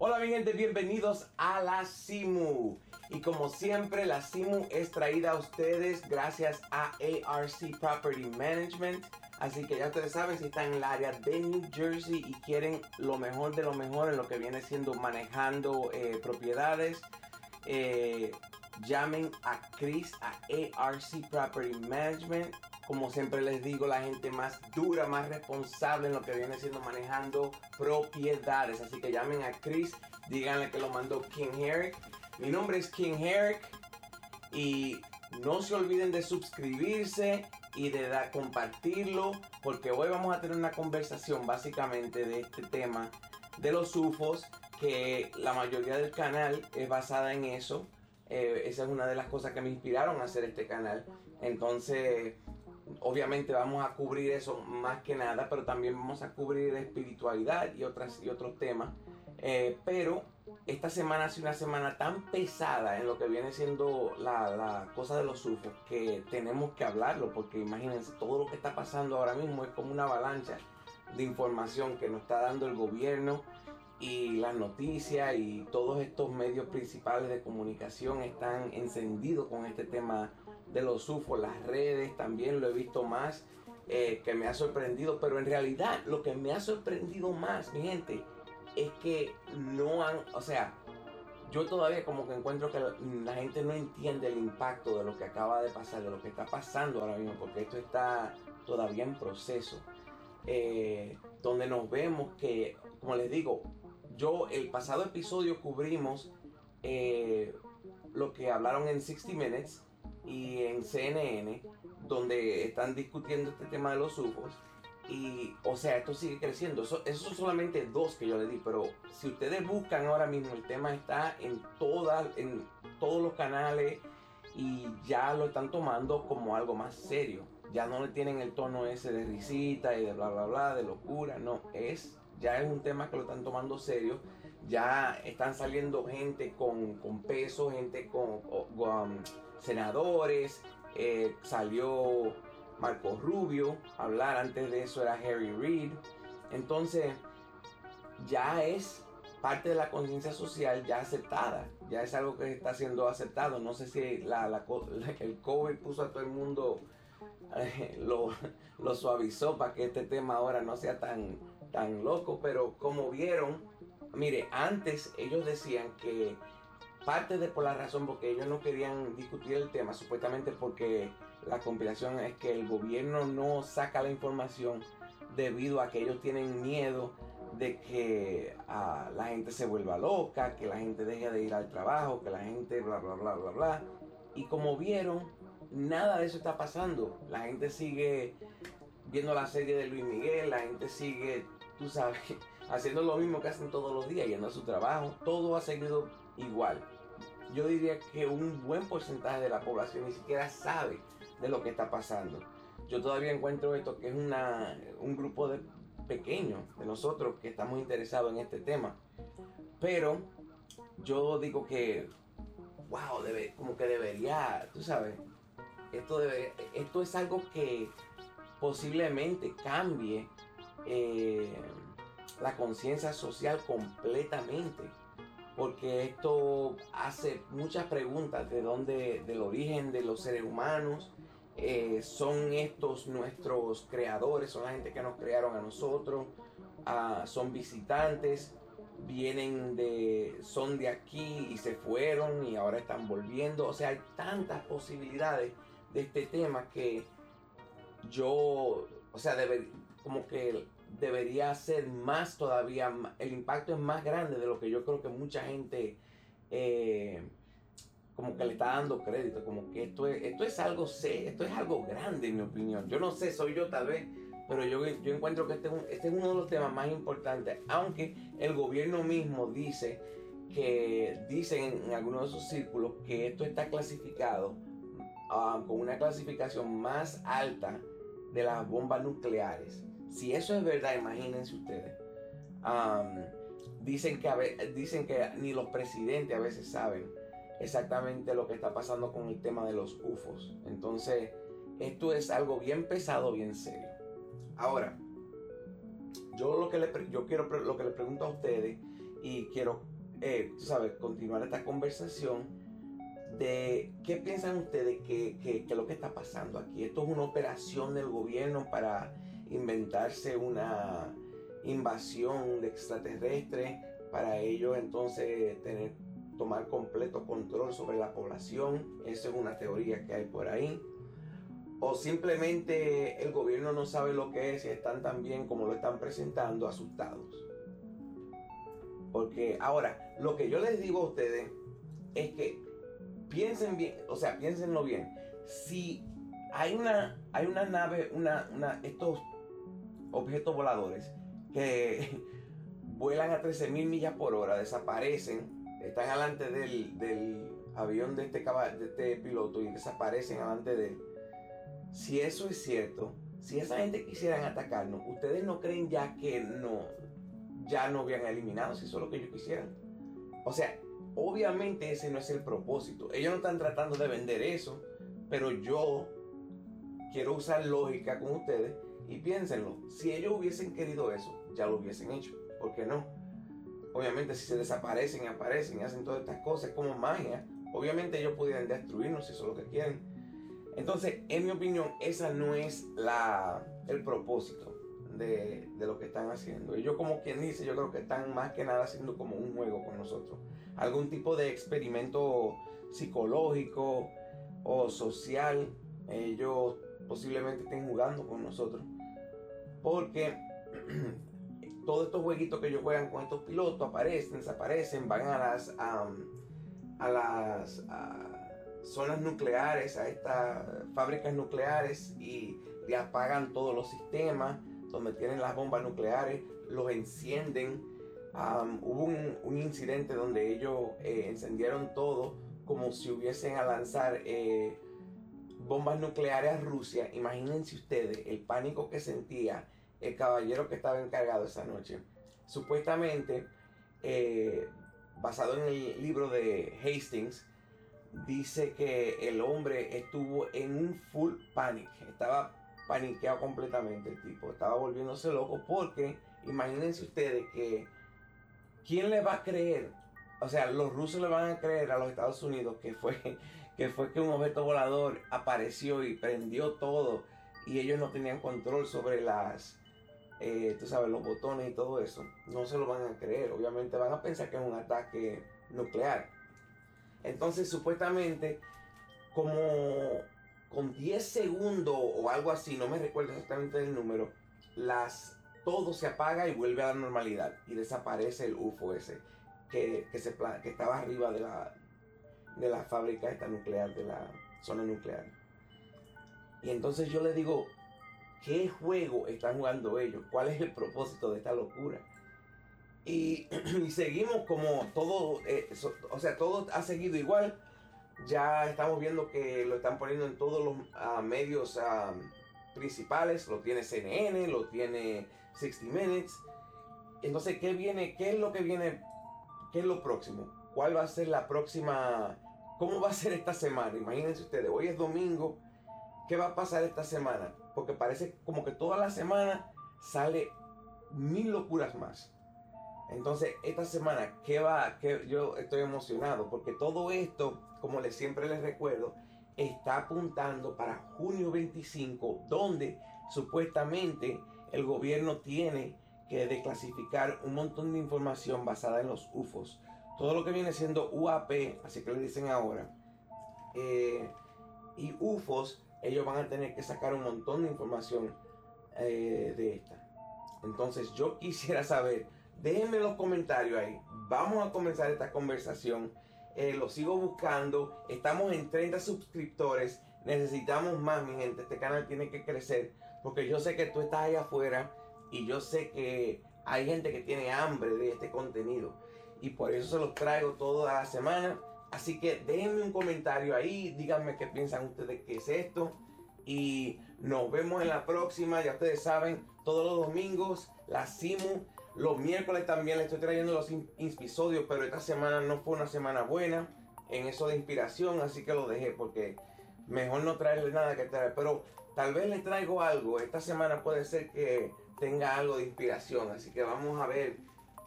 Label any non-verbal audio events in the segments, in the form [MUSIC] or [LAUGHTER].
Hola mi gente, bienvenidos a la Simu. Y como siempre, la Simu es traída a ustedes gracias a ARC Property Management. Así que ya ustedes saben si están en el área de New Jersey y quieren lo mejor de lo mejor en lo que viene siendo manejando eh, propiedades. Eh, llamen a Chris a ARC Property Management. Como siempre les digo, la gente más dura, más responsable en lo que viene siendo manejando propiedades. Así que llamen a Chris, díganle que lo mandó King Herrick. Mi nombre es King Herrick y no se olviden de suscribirse y de dar, compartirlo porque hoy vamos a tener una conversación básicamente de este tema de los UFOs que la mayoría del canal es basada en eso. Eh, esa es una de las cosas que me inspiraron a hacer este canal. Entonces, obviamente vamos a cubrir eso más que nada, pero también vamos a cubrir espiritualidad y, otras, y otros temas. Eh, pero esta semana ha sido una semana tan pesada en lo que viene siendo la, la cosa de los UFOs que tenemos que hablarlo, porque imagínense, todo lo que está pasando ahora mismo es como una avalancha de información que nos está dando el gobierno y las noticias y todos estos medios principales de comunicación están encendidos con este tema de los UFOs, las redes también lo he visto más, eh, que me ha sorprendido, pero en realidad lo que me ha sorprendido más, mi gente, es que no han, o sea, yo todavía como que encuentro que la, gente no entiende el impacto de lo que acaba de pasar, de lo que está pasando ahora mismo, porque esto está todavía en proceso. Eh, donde nos vemos que, como les digo, yo el pasado episodio cubrimos eh, lo que hablaron en 60 Minutes y en CNN, donde están discutiendo este tema de los UFOs. Y, o sea, esto sigue creciendo. esos son solamente dos que yo le di, pero si ustedes buscan ahora mismo, el tema está en, todas, en todos los canales y ya lo están tomando como algo más serio. Ya no le tienen el tono ese de risita y de bla, bla, bla, de locura. No, es, ya es un tema que lo están tomando serio. Ya están saliendo gente con, con peso, gente con, senadores, eh, salió Marco Rubio hablar, antes de eso era Harry Reid. Entonces, ya es parte de la conciencia social ya aceptada, ya es algo que está siendo aceptado. No sé si la, [LAUGHS] el COVID puso a todo el mundo, [LAUGHS] lo, lo, suavizó para que este tema ahora no sea tan, tan loco, pero como vieron, mire, antes ellos decían que parte de por la razón porque ellos no querían discutir el tema, supuestamente porque la compilación es que el gobierno no saca la información debido a que ellos tienen miedo de que ah, la gente se vuelva loca, que la gente deje de ir al trabajo, que la gente bla bla bla bla bla. Y como vieron, nada de eso está pasando. La gente sigue viendo la serie de Luis Miguel, la gente sigue, tú sabes, [LAUGHS] haciendo lo mismo que hacen todos los días, yendo a su trabajo. Todo ha seguido igual yo diría que un buen porcentaje de la población ni siquiera sabe de lo que está pasando. Yo todavía encuentro esto que es una, un grupo de pequeño de nosotros que estamos interesados en este tema. Pero yo digo que, wow, como que debería, tú sabes, esto, esto es algo que posiblemente cambie eh, la conciencia social completamente porque esto hace muchas preguntas de dónde, del origen de los seres humanos. Eh, son estos nuestros creadores, son la gente que nos crearon a nosotros, ah, son visitantes, vienen de, son de aquí y se fueron y ahora están volviendo. O sea, hay tantas posibilidades de este tema que yo, o sea, como que debería ser más todavía, el impacto es más grande de lo que yo creo que mucha gente eh, como que le está dando crédito, como que esto es, esto es algo esto es algo grande en mi opinión. Yo no sé, soy yo tal vez, pero yo, yo encuentro que este, este es, uno de los temas más importantes, aunque el gobierno mismo dice que dicen en algunos de sus círculos que esto está clasificado ah, con una clasificación más alta de las bombas nucleares. Si eso es verdad, imagínense ustedes. dicen, que dicen que ni los presidentes a veces saben exactamente lo que está pasando con el tema de los UFOs. Entonces, esto es algo bien pesado, bien serio. Ahora, yo lo que le, yo quiero, lo que le pregunto a ustedes y quiero, eh, continuar esta conversación de qué piensan ustedes que, que, que, lo que está pasando aquí. Esto es una operación del gobierno para inventarse una invasión de extraterrestres, para ellos entonces tener, tomar completo control sobre la población. Esa es una teoría que hay por ahí. O simplemente el gobierno no sabe lo que es y están tan bien como lo están presentando, asustados. Porque ahora, lo que yo les digo a ustedes es que piensen bien, o sea, piénsenlo bien. Si hay una, hay una nave, una, una, estos objetos voladores que [LAUGHS] vuelan a 13.000 millas por hora, desaparecen, están alante del, del avión de este, de este piloto y desaparecen alante de él. Si eso es cierto, si esa gente quisieran atacarnos, ¿ustedes no creen ya que no, ya no habían eliminado si eso es lo que ellos quisieran? O sea, obviamente ese no es el propósito. Ellos no están tratando de vender eso, pero yo quiero usar lógica con ustedes y piénsenlo. Si ellos hubiesen querido eso, ya lo hubiesen hecho. ¿Por qué no? Obviamente si se desaparecen aparecen y hacen todas estas cosas como magia, obviamente ellos pudieran destruirnos si eso es lo que quieren. Entonces, en mi opinión, esa no es la, el propósito de, lo que están haciendo. Ellos como quien dice, yo creo que están más que nada haciendo como un juego con nosotros. Algún tipo de experimento psicológico o social. Ellos posiblemente estén jugando con nosotros. Porque [CLEARS THROAT] todos estos jueguitos que ellos juegan con estos pilotos aparecen, desaparecen, van a las, a las zonas nucleares, a estas fábricas nucleares y le apagan todos los sistemas donde tienen las bombas nucleares, los encienden. hubo un, incidente donde ellos eh, encendieron todo como si hubiesen a lanzar eh, bombas nucleares a Rusia. Imagínense ustedes el pánico que sentía el caballero que estaba encargado esa noche. Supuestamente, eh, basado en el libro de Hastings, dice que el hombre estuvo en un full panic. Estaba paniqueado completamente el tipo. Estaba volviéndose loco porque imagínense ustedes que ¿quién le va a creer? O sea, los rusos le van a creer a los Estados Unidos que fue [LAUGHS] que fue que un objeto volador apareció y prendió todo y ellos no tenían control sobre las eh, tú sabes, los botones y todo eso, no se lo van a creer. Obviamente van a pensar que es un ataque nuclear. Entonces, supuestamente, como con 10 segundos o algo así, no me recuerdo exactamente el número, las, todo se apaga y vuelve a la normalidad y desaparece el UFO ese que, que estaba arriba de la, de la fábrica esta nuclear, de la zona nuclear. Y entonces yo le digo, ¿qué juego están jugando ellos? ¿Cuál es el propósito de esta locura? Y, [CLEARS THROAT] seguimos como todo, eh, o sea, todo ha seguido igual. Ya estamos viendo que lo están poniendo en todos los ah, medios ah, principales. Lo tiene CNN, lo tiene 60 Minutes. Entonces, ¿qué viene? ¿Qué es lo que viene? ¿Qué es lo próximo? ¿Cuál va a ser la próxima? ¿Cómo va a ser esta semana? Imagínense ustedes, hoy es domingo. ¿Qué va a pasar esta semana? Porque parece como que toda la semana sale mil locuras más. Entonces, esta semana, ¿qué va? Que yo estoy emocionado porque todo esto, como les, siempre les recuerdo, está apuntando para junio 25, donde supuestamente el gobierno tiene que declasificar un montón de información basada en los UFOs. Todo lo que viene siendo UAP, así que le dicen ahora, eh, y UFOs, ellos van a tener que sacar un montón de información eh, de esta. Entonces yo [LAUGHS] quisiera saber Déjenme los comentarios ahí. Vamos a comenzar esta conversación. Eh, lo sigo buscando. Estamos en 30 suscriptores. Necesitamos más, mi gente. Este canal tiene que crecer. Porque yo sé que tú estás ahí afuera. Y yo sé que hay gente que tiene hambre de este contenido. Y por eso se los traigo toda la semana. Así que déjenme un comentario ahí. Díganme qué piensan ustedes que es esto. Y nos vemos en la próxima. Ya ustedes saben, todos los domingos, la Simu los miércoles también les estoy trayendo los episodios, pero esta semana no fue una semana buena en eso de inspiración, así que lo dejé porque mejor no traerle nada que traer. Pero tal vez le traigo algo. Esta semana puede ser que tenga algo de inspiración. Así que vamos a ver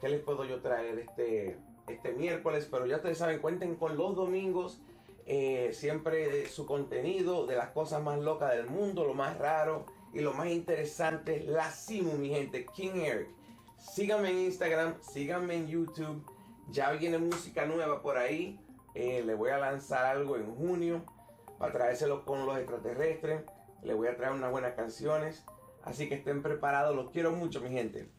qué les puedo yo traer este, este miércoles. Pero ya ustedes saben, cuenten con los domingos. Eh, siempre su contenido de las cosas más locas del mundo, lo más raro y lo más interesante, la Simu, mi gente, King Eric. Síganme en Instagram, síganme en YouTube. Ya viene música nueva por ahí. Eh, le voy a lanzar algo en junio para traérselo con los extraterrestres. Le voy a traer unas buenas canciones. Así que estén preparados. Los quiero mucho, mi gente.